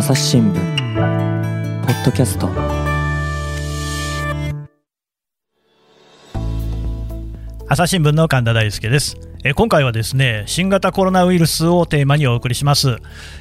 朝日新聞ポッドキャスト。朝日新聞の神田大輔です。え今回はですね新型コロナウイルスをテーマにお送りします、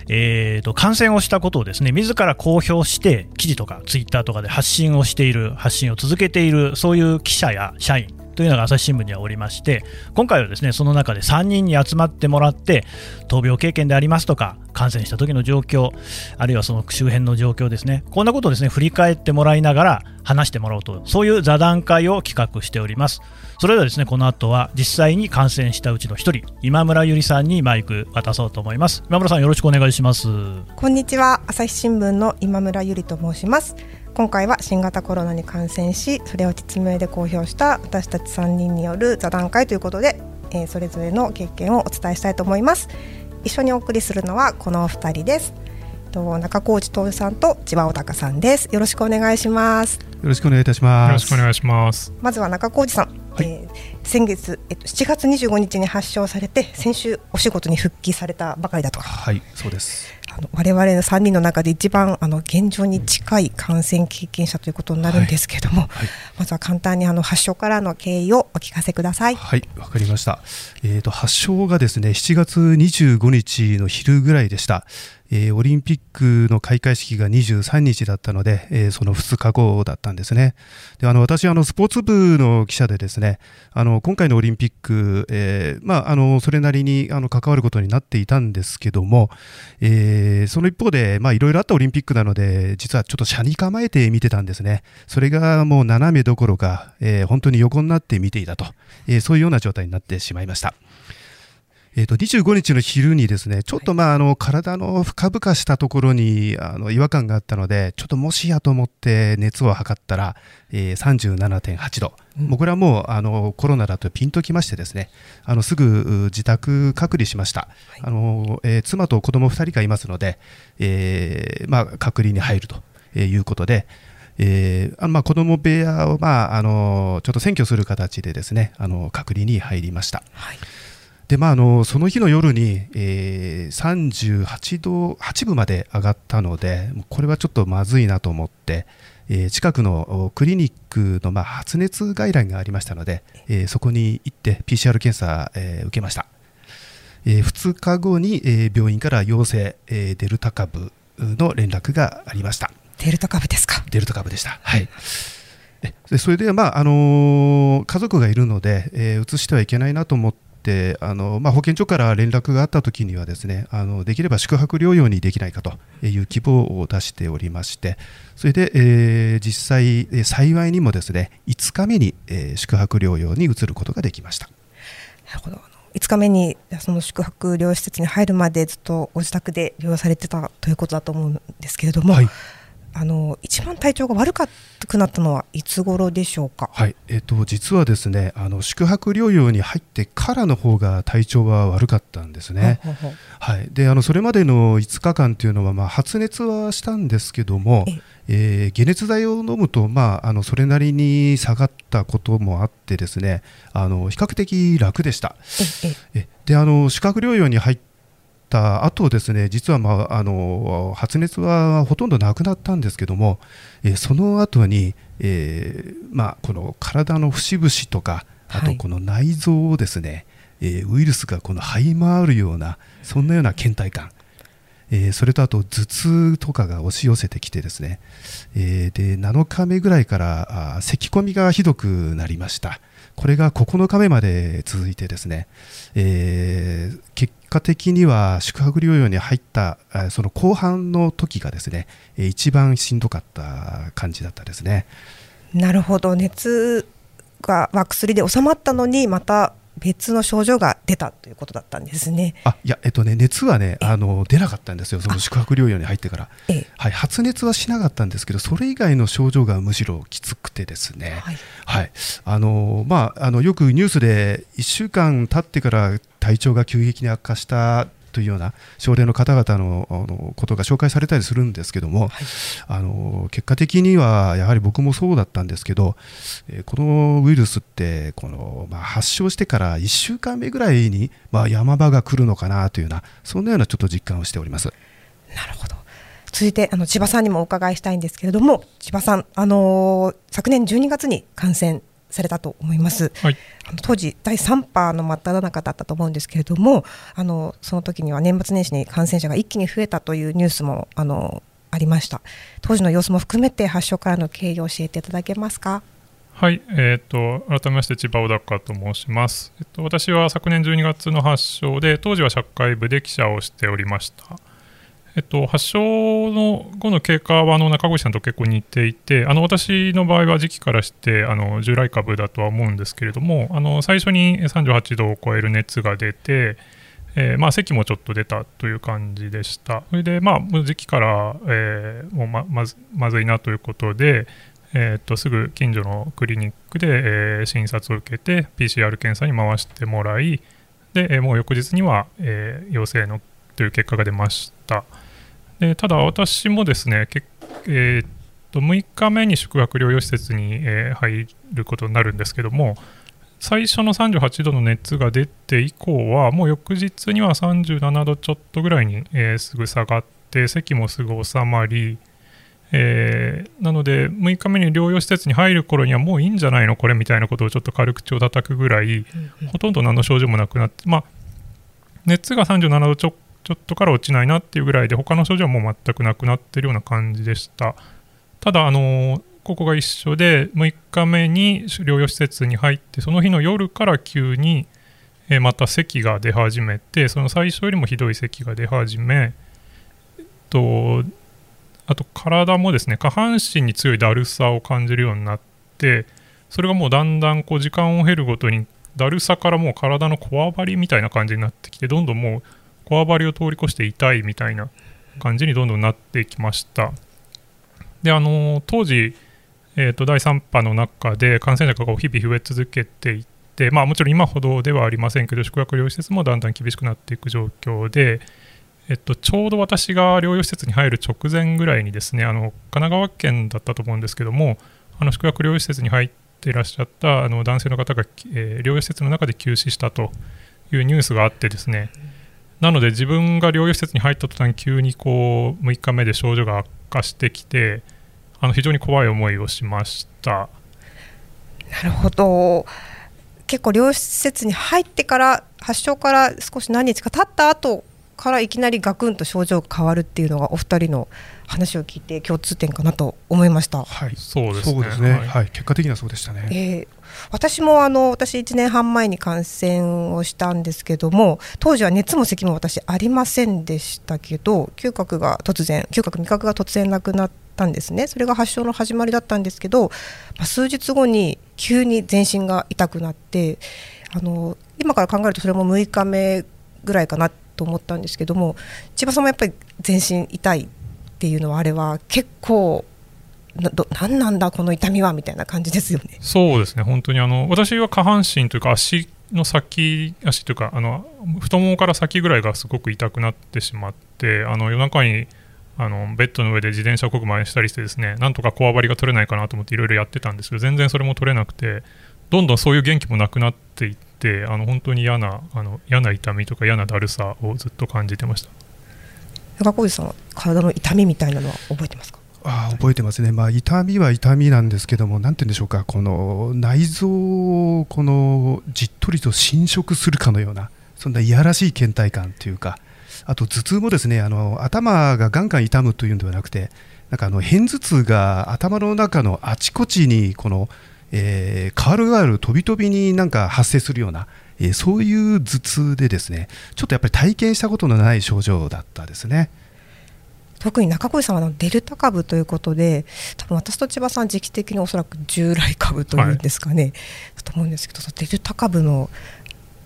えーと、感染をしたことをですね自ら公表して記事とかツイッターとかで発信をしている発信を続けているそういう記者や社員というのが朝日新聞にはおりまして今回はですねその中で3人に集まってもらって闘病経験でありますとか感染した時の状況あるいはその周辺の状況ですねこんなことをですね振り返ってもらいながら話してもらおうとそういう座談会を企画しております。それではですねこの後は実際に感染したうちの1人今村ゆりさんにマイク渡そうと思います。今村さんよろしくお願いします。こんにちは。朝日新聞の今村ゆりと申します。今回は新型コロナに感染しそれを実名で公表した私たち3人による座談会ということで、えー、それぞれの経験をお伝えしたいと思います。一緒にお送りするのはこのお二人です。と中高内徹さんと千葉小高さんです。よろしくお願いします。よろしくお願いいたします。よろしくお願いします。まずは中高内さん、はい、えー、先月、えっと、7月25日に発症されて先週お仕事に復帰されたばかりだとはいそうですあの我々の3人の中で一番あの現状に近い感染経験者ということになるんですけれども、はいはい、まずは簡単にあの発症からの経緯をお聞かせください。はいわかりました、えーと、発症がですね7月25日の昼ぐらいでした。えー、オリンピックの開会式が23日だったので、えー、その2日後だったんですね。であの私あの、スポーツ部の記者でですねあの今回のオリンピック、えーまあ、あのそれなりにあの関わることになっていたんですけども、えー、その一方でいろいろあったオリンピックなので実はちょっと車に構えて見てたんですね。それがもう斜めどころか、えー、本当に横になって見ていたと、え、そういうような状態になってしまいました。えー、と25日の昼にですねちょっとまああの体の深々したところにあの違和感があったのでちょっともしやと思って熱を測ったら、えー、37.8度、うん、もうこれはもうあのコロナだとピンときましてですねあのすぐ自宅隔離しました、はい、あのえー、妻と子供2人がいますので、えーまあ、隔離に入るということで、えーあまあ、子供部屋を、まあ、あのちょっと占拠する形でですねあの隔離に入りました。はいでまあ、あのその日の夜に、えー、38度8分まで上がったのでこれはちょっとまずいなと思って、えー、近くのクリニックの、まあ、発熱外来がありましたので、えー、そこに行って PCR 検査、えー、受けました、えー、2日後に、えー、病院から陽性、えー、デルタ株の連絡がありました。デルタ株ですか？デルタ株でした。はい。でそれで、まああのー、家族がいるので、えー、移してはいけないなと思ってってあの、まあ、保健所から連絡があったときにはですねあのできれば宿泊療養にできないかという希望を出しておりましてそれで、えー、実際、幸いにもですね5日目に、えー、宿泊療養に移ることができました。なるほど5日目にその宿泊療養施設に入るまでずっとご自宅で療養されてたということだと思うんですけれども、はいあの一番体調が悪くなったのはいつ頃でしょうか？はい、えっ、ー、と実はですね、あの宿泊療養に入ってからの方が体調は悪かったんですね。はい、であのそれまでの5日間というのはまあ発熱はしたんですけども。えー、解熱剤を飲むと、まあ、あのそれなりに下がったこともあってですねあの比較的楽でした。えであの宿泊療養に入っった後ですね実は、まあ、あの発熱はほとんどなくなったんですけども、えー、その後に、えーまあ、この体の節々とかあとこの内臓をですね、はい、えー、ウイルスがこの這い回るようなそんなような倦怠感えー、それとあと頭痛とかが押し寄せてきてですね、えー、で7日目ぐらいからあ咳込みがひどくなりました。これが9日目まで続いてですね、えー、結果的には宿泊療養に入ったその後半の時がですね一番しんどかった感じだったですね。なるほど。熱が薬で収まったのにまた別の症状が出たということだったんですね。あいや、えっとね、熱はねあの出なかったんですよ、その宿泊療養に入ってから、はい、発熱はしなかったんですけど、それ以外の症状がむしろきつくてですね、はい、はい、あのまあ、あのよくニュースで1週間経ってから体調が急激に悪化したというような症例の方々のあのことが紹介されたりするんですけども、はい、あの結果的にはやはり僕もそうだったんですけど、えー、このウイルスってこの、まあ、発症してから1週間目ぐらいに、まあ、山場が来るのかなというようなそんなようなちょっと実感をしております。なるほど続いてあの千葉さんにもお伺いしたいんですけれども千葉さん、あのー、昨年12月に感染されたと思います、はい、当時第3波の真っ只中だったと思うんですけれどもあのその時には年末年始に感染者が一気に増えたというニュースもあのありました。当時の様子も含めて発症からの経緯を教えていただけますか？はい、えーと、改めまして千葉小高と申します、えっと、私は昨年12月の発症で当時は社会部で記者をしておりました、えっと、発症の後の経過はあの中越さんと結構似ていてあの私の場合は時期からしてあの従来株だとは思うんですけれどもあの最初に38度を超える熱が出てえー、まあ、咳もちょっと出たという感じでした。それで、まあ、時期から、えー、もうままずまずいなということで、えー、っとすぐ近所のクリニックで、えー、診察を受けて PCR 検査に回してもらいで、え、もう翌日には、え陽性のという結果が出ましたでただ私もですねけ、えー、っと6日目に宿泊療養施設に、え入ることになるんですけども最初の38度の熱が出て以降はもう翌日には37度ちょっとぐらいに、えー、すぐ下がって咳もすぐ収まりえー、なので6日目に療養施設に入る頃にはもういいんじゃないのこれみたいなことをちょっと軽口を叩くぐらい、ほとんど何の症状もなくなって、まあ、熱が37度ちょちょっとから落ちないなっていうぐらいで他の症状はもう全くなくなってるような感じでした。ただあのここが一緒で6日目に療養施設に入ってその日の夜から急にまた咳が出始めてその最初よりもひどい咳が出始めとあと体もですね下半身に強いだるさを感じるようになってそれがもうだんだんこう時間を経るごとにだるさからもう体のこわばりみたいな感じになってきてどんどんもうこわばりを通り越して痛いみたいな感じにどんどんなってきました。であの当時、えー、と第3波の中で感染者が日々増え続けていてまあもちろん今ほどではありませんけど宿泊療養施設もだんだん厳しくなっていく状況でえっと、ちょうど私が療養施設に入る直前ぐらいにですねあの神奈川県だったと思うんですけどもあの宿泊療養施設に入っていらっしゃったあの男性の方が、えー、療養施設の中で急死したというニュースがあってですねなので自分が療養施設に入った途端急にこう6日目で症状が悪化してきてあの非常に怖い思いをしました。なるほど。結構療養施設に入ってから発症から少し何日か経った後からいきなりガクンと症状が変わるっていうのがお二人の話を聞いて共通点かなと思いました。はい、そうですね。すねはい、はい、結果的にはそうでしたね。えー、私もあの私1年半前に感染をしたんですけども当時は熱も咳も私ありませんでしたけど嗅覚が突然嗅覚味覚が突然なくなったんですねそれが発症の始まりだったんですけど、まあ、数日後に急に全身が痛くなってあの今から考えるとそれも6日目ぐらいかなと思ったんですけども千葉さんもやっぱり全身痛いっていうのはあれは結構な何なんだこの痛みはみたいな感じですよね。そうですね本当にあの私は下半身というか足の先足というかあの太ももから先ぐらいがすごく痛くなってしまってあの夜中にあのベッドの上で自転車こぐ真似したりしてですねなんとかこわばりが取れないかなと思っていろいろやってたんですけど全然それも取れなくてどんどんそういう元気もなくなっていってあの本当に嫌なあの嫌な痛みとか嫌なだるさをずっと感じてました。中小路さんは体の痛みみたいなのは覚えてますか？あ覚えてますね、まあ、痛みは痛みなんですけども、なんて言うんでしょうか、この内臓をこのじっとりと侵食するかのような、そんないやらしい倦怠感というか、あと頭痛もですねあの頭がガンガン痛むというんではなくて、なんかあの片頭痛が頭の中のあちこちにこのえー、カールガール飛び飛びになんか発生するような、えー、そういう頭痛でですねちょっとやっぱり体験したことのない症状だったですね。特に中越さんはのデルタ株ということで多分私と千葉さん時期的におそらく従来株というんですかね、はい、と思うんですけどデルタ株の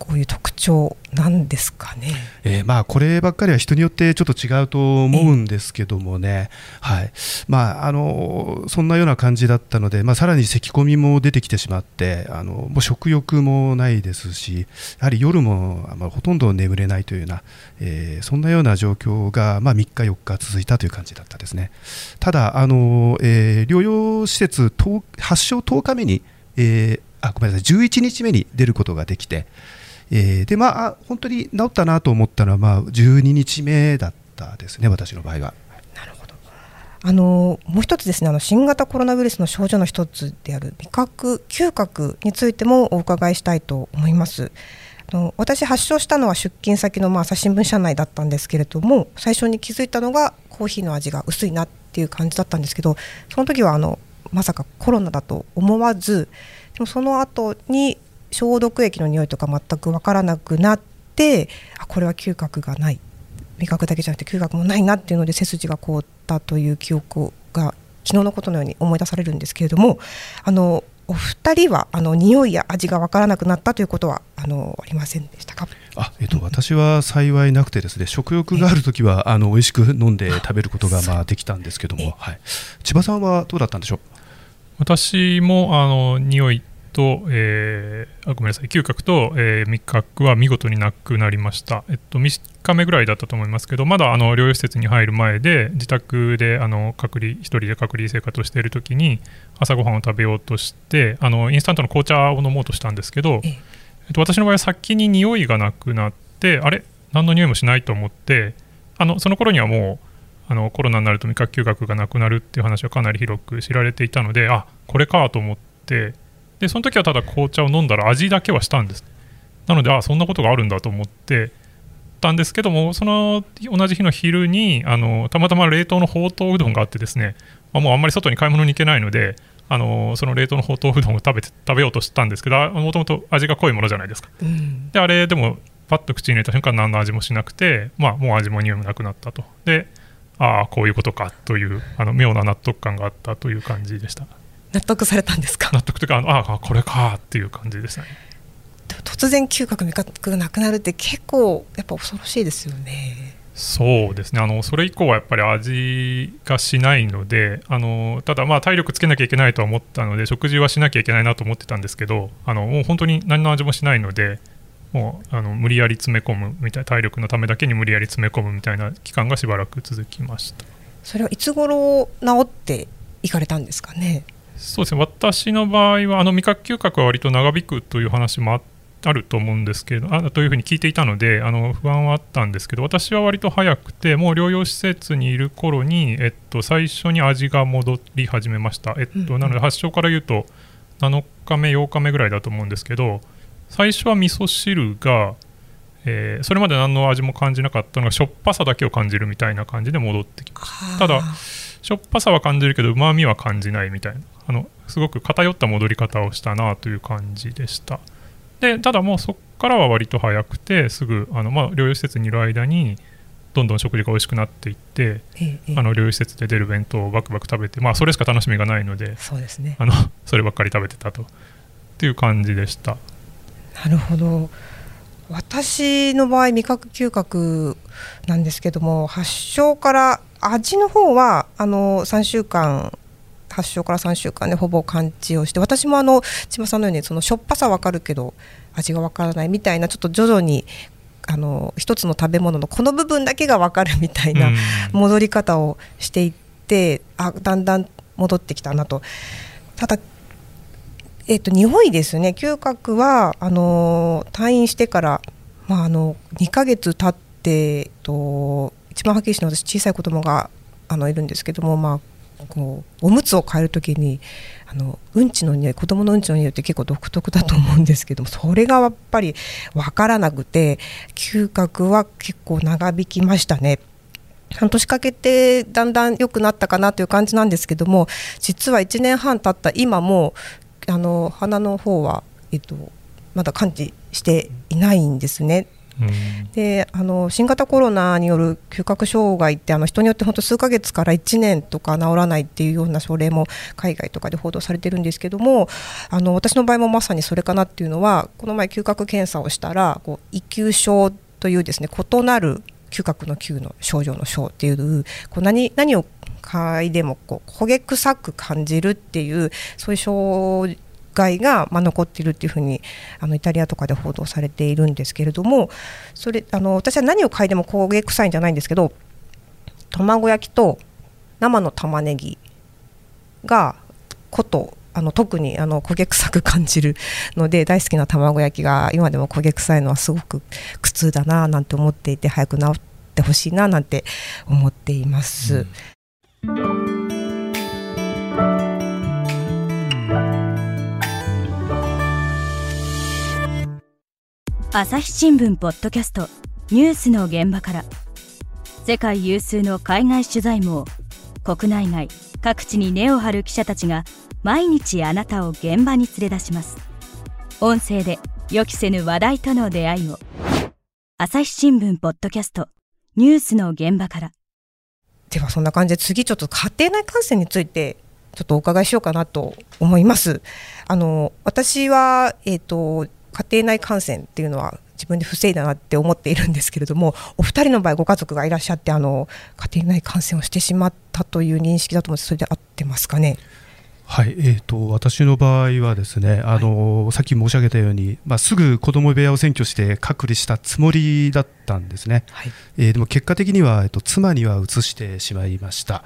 こういう特徴なんですかね、えー、まあこればっかりは人によってちょっと違うと思うんですけどもね、はい。まあ、あのそんなような感じだったので、まあ、さらに咳き込みも出てきてしまってあのもう食欲もないですしやはり夜も、まあ、ほとんど眠れないというような、えー、そんなような状況が、まあ、3日4日続いたという感じだったですね。ただあの、えー、療養施設発症10日目に、えー、あごめんなさい。11日目に出ることができてえー、でまあ本当に治ったなと思ったのは、まあ、12日目だったですね、私の場合は。なるほどあのもう一つですねあの新型コロナウイルスの症状の一つである味覚嗅覚についてもお伺いしたいと思いますあの私発症したのは出勤先のまあ朝日新聞社内だったんですけれども最初に気づいたのがコーヒーの味が薄いなっていう感じだったんですけどその時はあのまさかコロナだと思わずでもその後に消毒液の匂いとか全く分からなくなってあこれは嗅覚がない。味覚だけじゃなくて嗅覚もないなっていうので背筋が凍ったという記憶が昨日のことのように思い出されるんですけれどもあのお二人はあの匂いや味が分からなくなったということはあのありませんでしたか？あ、えっと、私は幸いなくてですね食欲があるときはあの美味しく飲んで食べることがまあできたんですけども、はい、千葉さんはどうだったんでしょう？私もあの匂いと、えー、あごめんなさい。嗅覚と、えー、味覚は見事になくなりました、えっと、3日目ぐらいだったと思いますけどまだあの療養施設に入る前で自宅であの隔離1人で隔離生活をしている時に朝ごはんを食べようとしてあのインスタントの紅茶を飲もうとしたんですけど、えっと、私の場合は先に匂いがなくなってあれ？何の匂いもしないと思ってあのその頃にはもうあのコロナになると味覚嗅覚がなくなるっていう話はかなり広く知られていたのであこれかと思ってでその時はただ紅茶を飲んだら味だけはしたんです。なのであそんなことがあるんだと思ってたんですけどもその同じ日の昼にあのたまたま冷凍のほうとううどんがあってですね、まあ、もうあんまり外に買い物に行けないのであのその冷凍のほうとううどんを食べて食べようとしたんですけどもともと味が濃いものじゃないですか、うん、であれでもパッと口に入れた瞬間何の味もしなくて、まあ、もう味も匂いもなくなったと。でああこういうことかというあの妙な納得感があったという感じでした納得されたんですか？納得というかああこれかっていう感じでしたね。突然嗅覚味覚がなくなるって結構やっぱ恐ろしいですよね。そうですね。あのそれ以降はやっぱり味がしないのであのただまあ体力つけなきゃいけないと思ったので食事はしなきゃいけないなと思ってたんですけどあのもう本当に何の味もしないのでもうあの無理やり詰め込むみたい体力のためだけに無理やり詰め込むみたいな期間がしばらく続きました。それはいつ頃治っていかれたんですかね？そうですね。私の場合はあの味覚嗅覚は割と長引くという話もあると思うんですけどあというふうに聞いていたのであの不安はあったんですけど私は割と早くてもう療養施設にいる頃に、えっと、最初に味が戻り始めました、えっと、なので発症から言うと7日目8日目ぐらいだと思うんですけど最初は味噌汁が、えー、それまで何の味も感じなかったのがしょっぱさだけを感じるみたいな感じで戻ってきましたただしょっぱさは感じるけどうまみは感じないみたいなあのすごく偏った戻り方をしたなという感じでした。でただもうそこからは割と早くてすぐあの、まあ、療養施設にいる間にどんどん食事が美味しくなっていって、ええ、あの療養施設で出る弁当をバクバク食べて、まあ、それしか楽しみがないのでそうです、ね、あの そればっかり食べてたと。っていう感じでした。なるほど。私の場合味覚嗅覚なんですけども発症から味の方はあの3週間発症から3週間でほぼ完治をして私もあの千葉さんのようにそのしょっぱさ分かるけど味が分からないみたいなちょっと徐々にあの一つの食べ物のこの部分だけが分かるみたいな戻り方をしていってあだんだん戻ってきたなと。ただえーと、匂いですね嗅覚はあの退院してから、まあ、あの2ヶ月経って、えっと、一番はっきりして私小さい子供があのいるんですけども、まあ、こうおむつを変える時にあのうんちの匂い子供のうんちの匂いって結構独特だと思うんですけども それがやっぱり分からなくて嗅覚は結構長引きましたね。半年かけてだんだん良くなったかなという感じなんですけども実は1年半経った今もあの鼻の方は、えっと、まだ感知していないんですね。であの新型コロナによる嗅覚障害ってあの人によって本当数ヶ月から1年とか治らないっていうような症例も海外とかで報道されてるんですけどもあの私の場合もまさにそれかなっていうのはこの前嗅覚検査をしたらこう異嗅症というですね異なる嗅覚の嗅の症状の症っていうこう何何を嗅いでもこう焦げ臭く感じるっていうそういう害が、まあ、残っているっていうふうにあのイタリアとかで報道されているんですけれどもそれあの私は何を嗅いでも焦げ臭いんじゃないんですけど卵焼きと生の玉ねぎがことあの特にあの焦げ臭く感じるので大好きな卵焼きが今でも焦げ臭いのはすごく苦痛だななんて思っていて早く治ってほしいななんて思っています。うん朝日新聞ポッドキャストニュースの現場から。世界有数の海外取材網国内外各地に根を張る記者たちが毎日あなたを現場に連れ出します。音声で予期せぬ話題との出会いを。朝日新聞ポッドキャストニュースの現場から。ではそんな感じで次ちょっと家庭内感染についてちょっとお伺いしようかなと思います。あの私はえっ、ー、と家庭内感染っていうのは自分で防いだなって思っているんですけれどもお二人の場合ご家族がいらっしゃってあの家庭内感染をしてしまったという認識だと思ってそれで合ってますかね？はい、えーと、私の場合はですね、あの、はい、さっき申し上げたように、まあ、すぐ子ども部屋を占拠して隔離したつもりだったんですね、はい、えー、でも結果的には、えーと、妻には移してしまいました。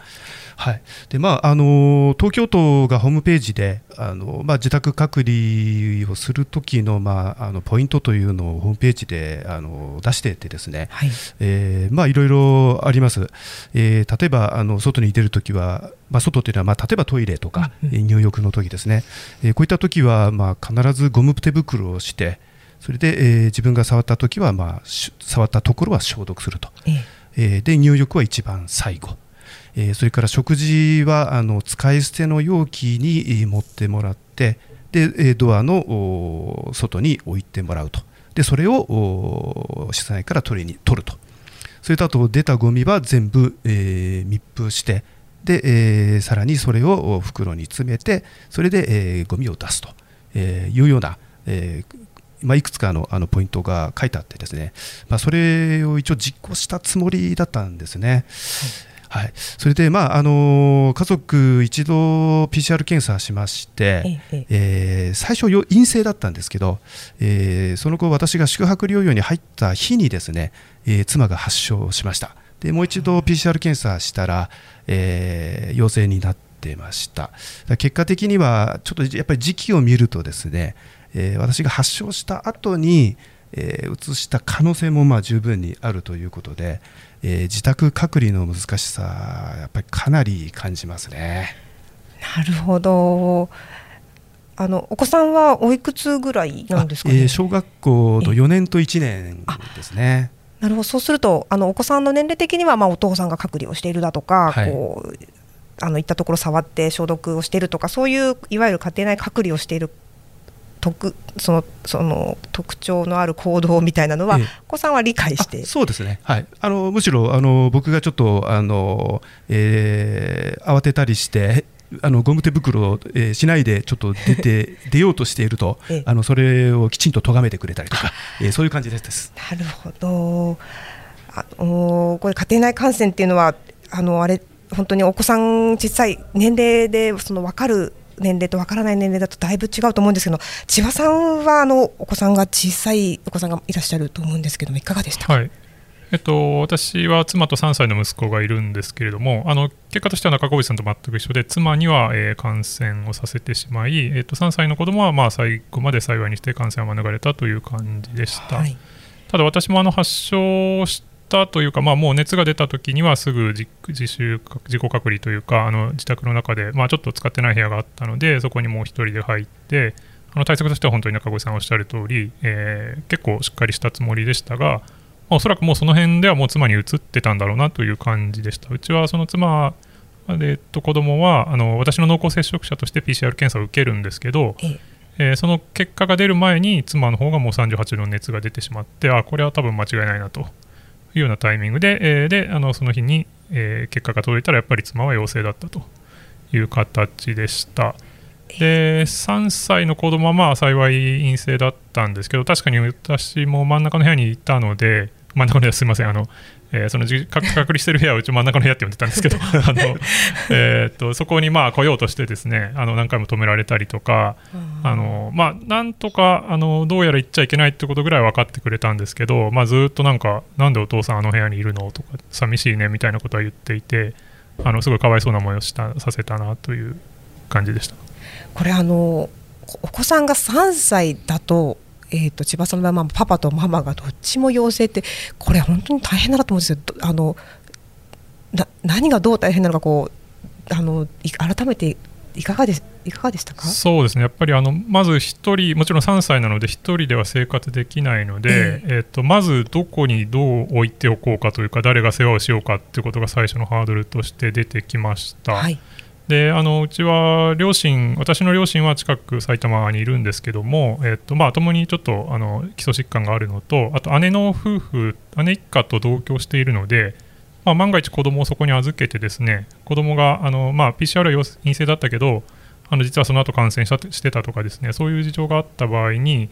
はい。でまあ、あの東京都がホームページであの、まあ、自宅隔離をするときの,、まあ、あのポイントというのをホームページであの出していてですね、はい。えーまあ、いろいろあります、えー、例えばあの外に出るときは、まあ、外というのは、まあ、例えばトイレとか、うん、入浴の時ですね、えー、こういったときは、まあ、必ずゴム手袋をしてそれで、えー、自分が触ったときは、まあ、触ったところは消毒すると、えー、で入浴は一番最後。えー、それから食事はあの使い捨ての容器に持ってもらってでドアの外に置いてもらうと。でそれを室内から取りに取ると。それとあと出たゴミは全部、えー、密封してで、えー、さらにそれを袋に詰めてそれで、えー、ゴミを出すと、えいうような、えまあ、いくつかのあのポイントが書いてあってですね、まあ、それを一応実行したつもりだったんですね。はい。はい、それで、まああの家族一度 PCR 検査しまして、ええー、最初陰性だったんですけど、えー、その後私が宿泊療養に入った日にですね、えー、妻が発症しましたでもう一度 PCR 検査したら、えー、陽性になってました結果的にはちょっとやっぱり時期を見るとですね、えー、私が発症した後にえー、移した可能性もまあ十分にあるということで、えー、自宅隔離の難しさやっぱりかなり感じますね。なるほど。あのお子さんはおいくつぐらいなんですか、ね、えー、小学校の4年と1年ですね。なるほど。そうするとあのお子さんの年齢的にはまあお父さんが隔離をしているだとか、はい、こうあのいったところ触って消毒をしているとかそういういわゆる家庭内隔離をしている特そのその特徴のある行動みたいなのは、ええ、お子さんは理解して。そうですね、はい、あのむしろあの僕がちょっとあの、えー、慌てたりしてあのゴム手袋を、えー、しないでちょっと出て出ようとしていると、ええ、あのそれをきちんと咎めてくれたりとか、えー、そういう感じです。なるほど。あのこれ家庭内感染っていうのはあのあれ本当にお子さん小さい年齢でその分かる年齢とわからない年齢だとだいぶ違うと思うんですけど千葉さんはあのお子さんが小さいお子さんがいらっしゃると思うんですけどもいかがでしたか、はいえっと、私は妻と3歳の息子がいるんですけれども、あの結果としては中越さんと全く一緒で、妻には、えー、感染をさせてしまい、えっと、3歳の子供はまは最後まで幸いにして感染は免れたという感じでした。はい、ただ、私もあの発症したというか、まあ、もう熱が出た時にはすぐ自習自己隔離というかあの自宅の中で、まあ、ちょっと使ってない部屋があったのでそこにもう1人で入ってあの対策としては本当に中越さんおっしゃる通り、えー、結構しっかりしたつもりでしたが、まあ、おそらくもうその辺ではもう妻に移ってたんだろうなという感じでした。うちはその妻えっと子供はあの私の濃厚接触者として PCR 検査を受けるんですけど、えー、その結果が出る前に妻の方がもう38度の熱が出てしまってあこれは多分間違いないなというようなタイミングで、えー、であのその日に、えー、結果が届いたらやっぱり妻は陽性だったという形でした。で3歳の子供はまあ幸い陰性だったんですけど確かに私も真ん中の部屋にいたので真ん中の部屋すみませんあのえー、その 隔離してる部屋はうち真ん中の部屋って呼んでたんですけど あの、えー、とそこにまあ来ようとしてですねあの何回も止められたりとか、あのまあ、なんとかあのどうやら行っちゃいけないってことぐらい分かってくれたんですけど、まあ、ずっとなんかなんでお父さんあの部屋にいるのとか寂しいねみたいなことは言っていてあのすごいかわいそうな思いをしたさせたなという感じでした。これあのお子さんが3歳だとえーと、千葉さんの場合、パパとママがどっちも陽性ってこれ本当に大変だなと思うんですよ。あのな何がどう大変なのかこうあの改めていかがでいかがでしたか？そうですね。やっぱりあのまず1人もちろん3歳なので1人では生活できないので、えー、えーとまずどこにどう置いておこうかというか誰が世話をしようかということが最初のハードルとして出てきました。はいであのうちは両親私の両親は近く埼玉にいるんですけども、えっとまあ、共にちょっとあの基礎疾患があるのとあと姉の夫婦姉一家と同居しているので、まあ、万が一子供をそこに預けてですね子供があのまあ PCR は陰性だったけどあの実はその後感染したしてたとかですねそういう事情があった場合に、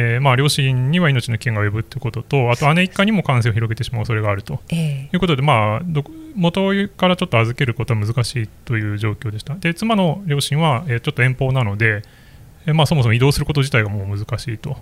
えー、まあ両親には命の危険が及ぶということとあと姉一家にも感染を広げてしまう恐れがあると、えー、いうことで、まあ、ど元からちょっと預けることは難しいという状況でした。で妻の両親は、えー、ちょっと遠方なので、えー、まあ、そもそも移動すること自体がもう難しいと。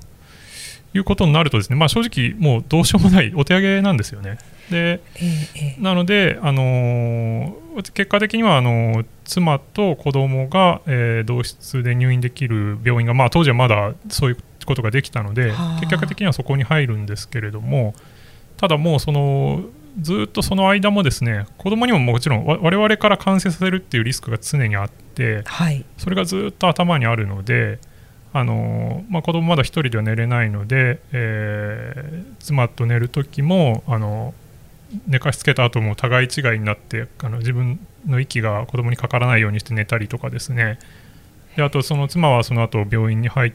いうことになるとですね、まあ、正直もうどうしようもないお手上げなんですよね。で、えー、なので、あのー、結果的にはあのー、妻と子供が、えー、同室で入院できる病院が、まあ、当時はまだそういうことができたので結果的にはそこに入るんですけれどもただもうそのずっとその間もですね子供にももちろん我々から感染させるっていうリスクが常にあって、はい、それがずっと頭にあるのであの、まあ、子供まだ1人では寝れないので、えー、妻と寝る時もあの寝かしつけた後も互い違いになってあの自分の息が子供にかからないようにして寝たりとかですね。であとその妻はその後病院に入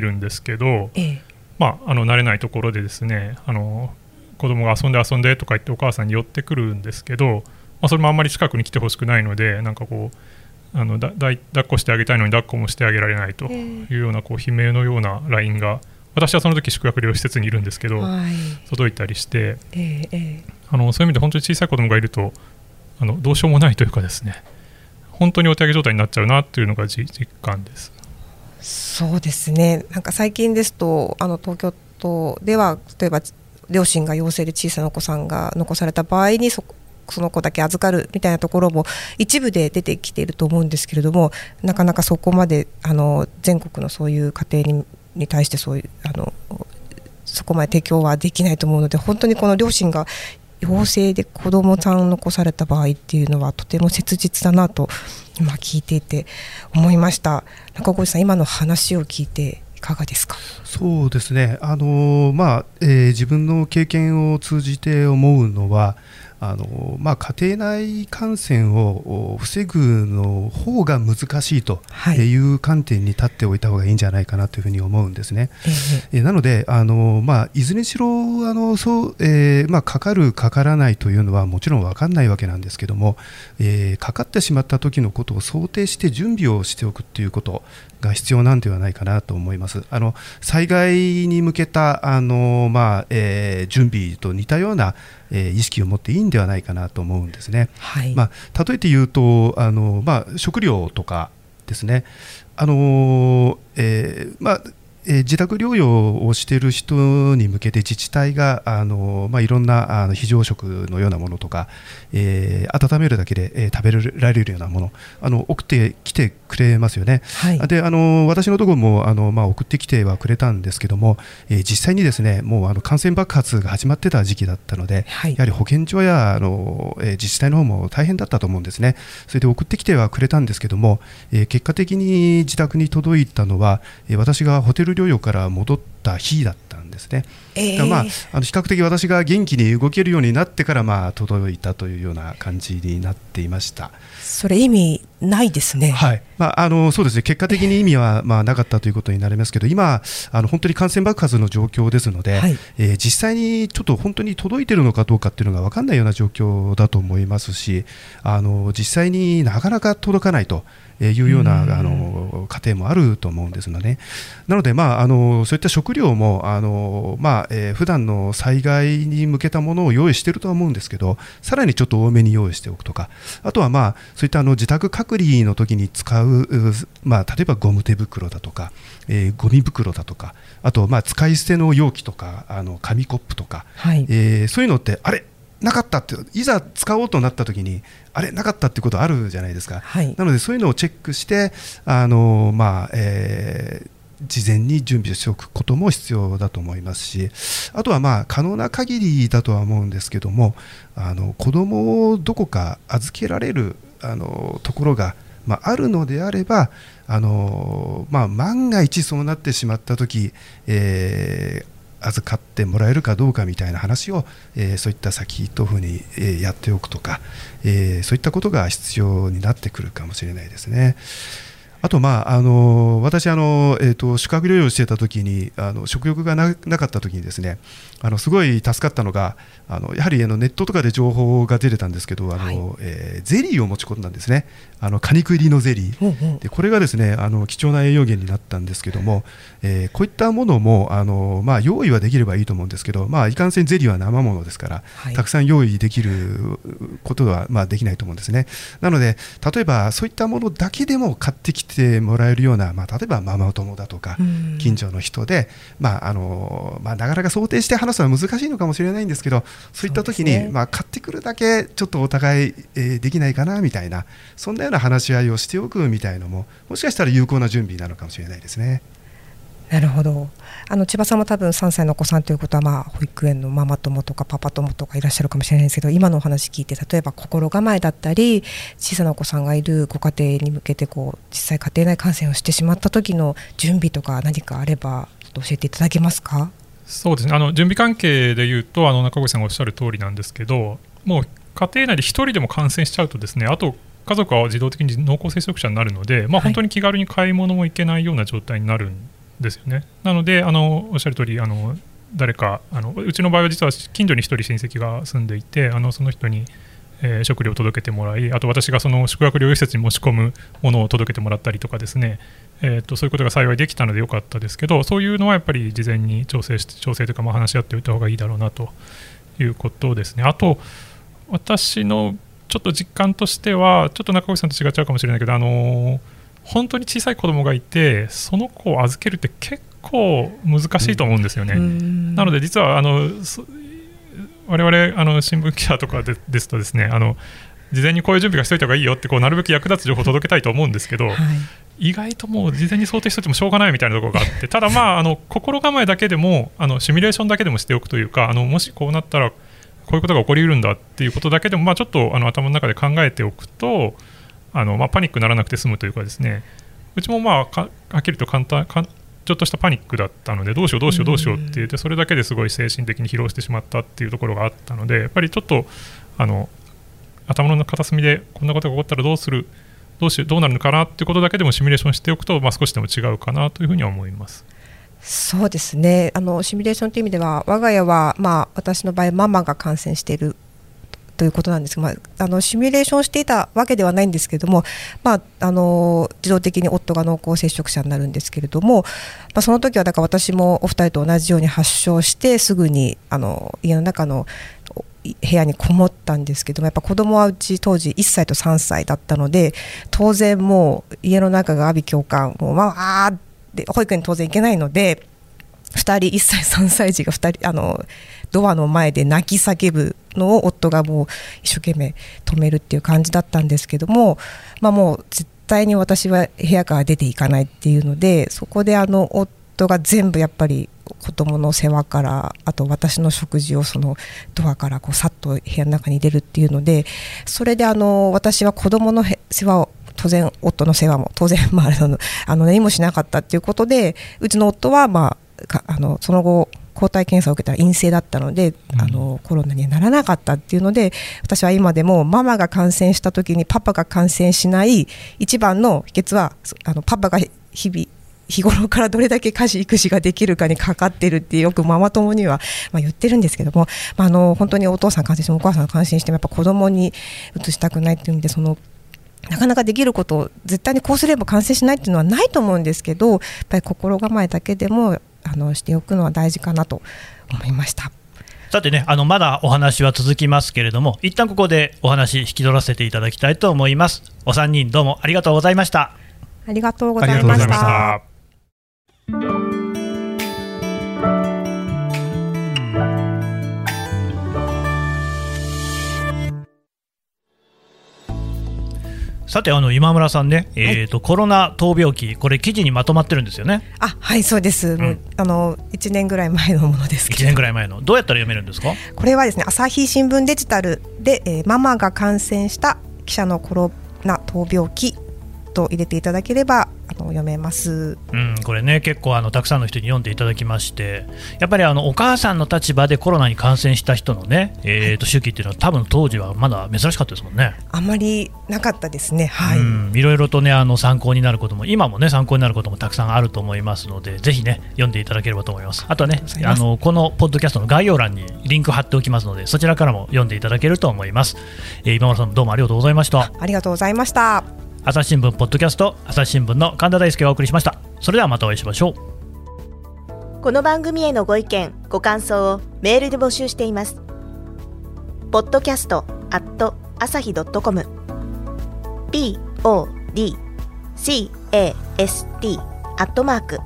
るんですけど、ええ、まあ、あの慣れないところでですねあの子供が遊んで遊んでとか言ってお母さんに寄ってくるんですけど、まあ、それもあんまり近くに来てほしくないのでなんかこうあのだだ抱っこしてあげたいのに抱っこもしてあげられないというようなこう悲鳴のような LINE が私はその時宿泊療養施設にいるんですけど、はい、届いたりして、えー、あのそういう意味で本当に小さい子供がいるとあのどうしようもないというかですね本当にお手上げ状態になっちゃうなというのが実感です。そうですね。なんか最近ですとあの東京都では例えば両親が陽性で小さなお子さんが残された場合にそその子だけ預かるみたいなところも一部で出てきていると思うんですけれどもなかなかそこまであの全国のそういう家庭にに対してそういうあのそこまで提供はできないと思うので本当にこの両親が陽性で子どもさんを残された場合っていうのはとても切実だなと今聞いていて思いました。中越さん今の話を聞いていかがですか？そうですね。あの、まあえー、自分の経験を通じて思うのはあのまあ、家庭内感染を防ぐの方が難しいという観点に立っておいた方がいいんじゃないかなというふうに思うんですね。えー、なのであの、まあ、いずれにしろあのそう、えーまあ、かかる、かからないというのはもちろん分かんないわけなんですけども、えー、かかってしまった時のことを想定して準備をしておくということが必要なんではないかなと思います。あの災害に向けたあの、まあえー、準備と似たようなえー、意識を持っていいんではないかなと思うんですね。はい、まあ、例えて言うとあの、まあ、食料とかですねあの、えーまあえ自宅療養をしている人に向けて自治体があの、まあ、いろんなあの非常食のようなものとか、えー、温めるだけで、えー、食べられるようなものあの送ってきてくれますよね。はい、であの私のところもあの、まあ、送ってきてはくれたんですけども、えー、実際にですねもうあの感染爆発が始まってた時期だったので、はい、やはり保健所やあの、えー、自治体の方も大変だったと思うんですね。それで送ってきてはくれたんですけども、えー、結果的に自宅に届いたのは、えー、私がホテル療養から戻った日だったんですね。えー、まあ、あの比較的私が元気に動けるようになってから、まあ、届いたというような感じになっていました。それ意味ないですね、はい。まあ、あのそうですね。結果的に意味は、まあ、なかったということになりますけど今あの本当に感染爆発の状況ですので、はい、えー、実際にちょっと本当に届いているのかどうかっていうのが分かんないような状況だと思いますしあの実際になかなか届かないと。いうようなあの家庭もあると思うんですので、ね、なので、まあ、あのそういった食料もあの、まあえー、普段の災害に向けたものを用意しているとは思うんですけどさらにちょっと多めに用意しておくとか。あとは、まあ、そういったあの自宅隔離の時に使う、まあ、例えばゴム手袋だとか、えー、ゴミ袋だとか。あと、まあ、使い捨ての容器とかあの紙コップとか、はい、えー、そういうのってあれ？なかったっていざ使おうとなった時にあれなかったってことあるじゃないですか、はい、なのでそういうのをチェックしてあの、まあえー、事前に準備しておくことも必要だと思いますしあとはまあ可能な限りだとは思うんですけどもあの子供をどこか預けられるあのところがまあ、あるのであれば、あのまあ、万が一そうなってしまったとき、えー預かってもらえるかどうかみたいな話を、えー、そういった先というふうに、え、やっておくとか、え、そういったことが必要になってくるかもしれないですね。あと、まあ、あの私あの、えーと、宿泊療養していた時にあの食欲がなかった時にですねあのすごい助かったのがあのやはりあのネットとかで情報が出てたんですけどあの、はい、えー、ゼリーを持ち込んだんですね。あの果肉入りのゼリー、うんう。ん、でこれがですねあの貴重な栄養源になったんですけども、えー、こういったものもあの、まあ、用意はできればいいと思うんですけど、まあ、いかんせんゼリーは生ものですから、はい、たくさん用意できることは、まあ、できないと思うんですね。なので例えばそういったものだけでも買ってきてもらえるような、まあ、例えばママ友だとか、近所の人で、まああのまあ、なかなか想定して話すのは難しいのかもしれないんですけどそういった時に、ね、まあ、買ってくるだけちょっとお互い、えー、できないかなみたいなそんなような話し合いをしておくみたいのももしかしたら有効な準備なのかもしれないですね。なるほど。あの千葉さんも多分3歳のお子さんということは、まあ、保育園のママ友とかパパ友とかいらっしゃるかもしれないですけど今のお話聞いて例えば心構えだったり小さなお子さんがいるご家庭に向けてこう実際家庭内感染をしてしまった時の準備とか何かあればちょっと教えていただけますか？そうですね。あの準備関係でいうとあの中越さんがおっしゃる通りなんですけどもう家庭内で1人でも感染しちゃうとですねあと家族は自動的に濃厚接触者になるので、まあ、本当に気軽に買い物も行けないような状態になるんですよね。なのであのおっしゃる通りあの誰かあのうちの場合は実は近所に1人親戚が住んでいてあのその人に、えー、食料を届けてもらいあと私がその宿泊療養施設に持ち込むものを届けてもらったりとかですね、えーと、そういうことが幸いできたのでよかったですけどそういうのはやっぱり事前に調整して調整というかまあ話し合っておいた方がいいだろうなということですね。あと私のちょっと実感としてはちょっと中越さんと違っちゃうかもしれないけどあの本当に小さい子供がいてその子を預けるって結構難しいと思うんですよね。なので実はあの我々あの新聞記者とかでですとですねあの事前にこういう準備がしといた方がいいよってこうなるべく役立つ情報を届けたいと思うんですけど、はい、意外ともう事前に想定しておいてもしょうがないみたいなところがあってただまあ あの心構えだけでもあのシミュレーションだけでもしておくというかあのもしこうなったらこういうことが起こりうるんだっていうことだけでも、まあ、ちょっとあの頭の中で考えておくとあの、まあ、パニックにならなくて済むというかですね。うちもまあかはっきりと簡単かちょっとしたパニックだったのでどうしようどうしようどうしようって言ってそれだけですごい精神的に疲労してしまったっていうところがあったのでやっぱりちょっとあの頭の片隅でこんなことが起こったらどうするどうしどうなるのかなっていうことだけでもシミュレーションしておくと、まあ、少しでも違うかなというふうには思います。そうですね。あのシミュレーションという意味では我が家は、まあ、私の場合ママが感染しているということなんですが、まあ、あのシミュレーションしていたわけではないんですけれども、まあ、あの自動的に夫が濃厚接触者になるんですけれども、まあ、その時はだから私もお二人と同じように発症してすぐにあの家の中の部屋にこもったんですけどもやっぱ子供はうち当時1歳と3歳だったので当然もう家の中が阿鼻教官もうまあで保育園に当然行けないので2人1歳3歳児が2人あのドアの前で泣き叫ぶのを夫がもう一生懸命止めるっていう感じだったんですけども、まあ、もう絶対に私は部屋から出ていかないっていうのでそこであの夫が全部やっぱり子供の世話からあと私の食事をそのドアからこうさっと部屋の中に入れるっていうのでそれであの私は子供の世話を当然夫の世話も当然まああの何もしなかったっていうことでうちの夫はまああのその後抗体検査を受けたら陰性だったので、うん、あのコロナにはならなかったっていうので私は今でもママが感染した時にパパが感染しない一番の秘訣はあのパパが日々日頃からどれだけ家事育児ができるかにかかってるってよくママ友には、まあ、言ってるんですけども、まあ、あの本当にお父さん感染してもお母さん感染してもやっぱ子供にうつしたくないっていうんでそのなかなかできることを絶対にこうすれば感染しないっていうのはないと思うんですけどやっぱり心構えだけでもあのしておくのは大事かなと思いました。さてね、あのまだお話は続きますけれども、一旦ここでお話引き取らせていただきたいと思います。お三人どうもありがとうございました。ありがとうございました。さてあの今村さんね、えーと、はい、コロナ闘病記これ記事にまとまってるんですよね。あはいそうです。うん、あの一年ぐらい前のものです一年ぐらい前のどうやったら読めるんですか？これはですね朝日新聞デジタルで、えー、ママが感染した記者のコロナ闘病記と入れていただければあの読めます。うん、これね、結構あのたくさんの人に読んでいただきまして、やっぱりあのお母さんの立場でコロナに感染した人のね、えー、と周期っていうのは、多分当時はまだ珍しかったですもんね。あまりなかったですね。はい。うん、いろいろとねあの参考になることも今もね参考になることもたくさんあると思いますのでぜひね読んでいただければと思いますあとはねあのこのポッドキャストの概要欄にリンク貼っておきますのでそちらからも読んでいただけると思います、えー今村さんどうもありがとうございましたありがとうございました。朝日新聞ポッドキャスト朝日新聞の神田大輔がお送りしました。それではまたお会いしましょう。この番組へのご意見ご感想をメールで募集しています。ポッドキャストアット朝日ドットコム。podcast アットマーク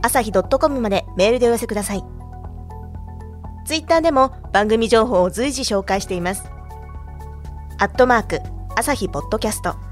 朝日ドットコムまでメールでお寄せください。ツイッターでも番組情報を随時紹介しています。アットマーク朝日ポッドキャスト。